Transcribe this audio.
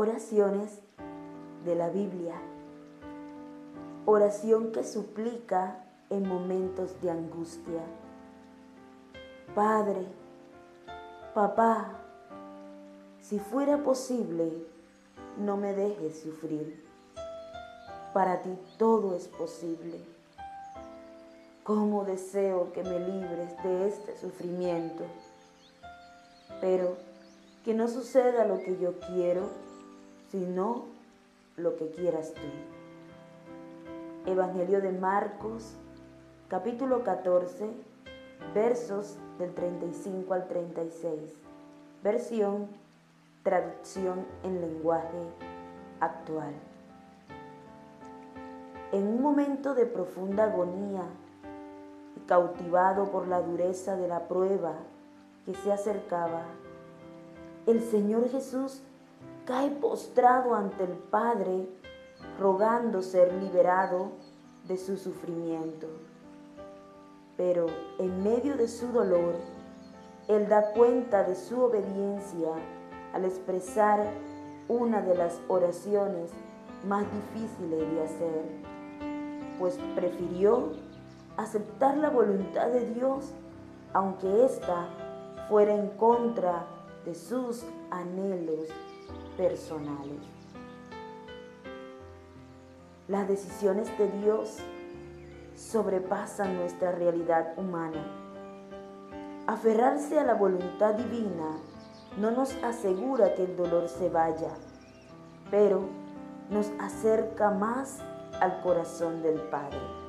Oraciones de la Biblia. Oración que suplica en momentos de angustia. Padre, papá, si fuera posible, no me dejes sufrir. Para ti todo es posible. Cómo deseo que me libres de este sufrimiento. Pero que no suceda lo que yo quiero, sino lo que quieras tú. Evangelio de Marcos, capítulo 14, versos del 35 al 36. Versión, traducción en lenguaje actual. En un momento de profunda agonía y cautivado por la dureza de la prueba que se acercaba, el Señor Jesús cae postrado ante el Padre, rogando ser liberado de su sufrimiento. Pero en medio de su dolor, Él da cuenta de su obediencia al expresar una de las oraciones más difíciles de hacer, pues prefirió aceptar la voluntad de Dios, aunque ésta fuera en contra de sus anhelos personales. Las decisiones de Dios sobrepasan nuestra realidad humana. Aferrarse a la voluntad divina no nos asegura que el dolor se vaya, pero nos acerca más al corazón del Padre.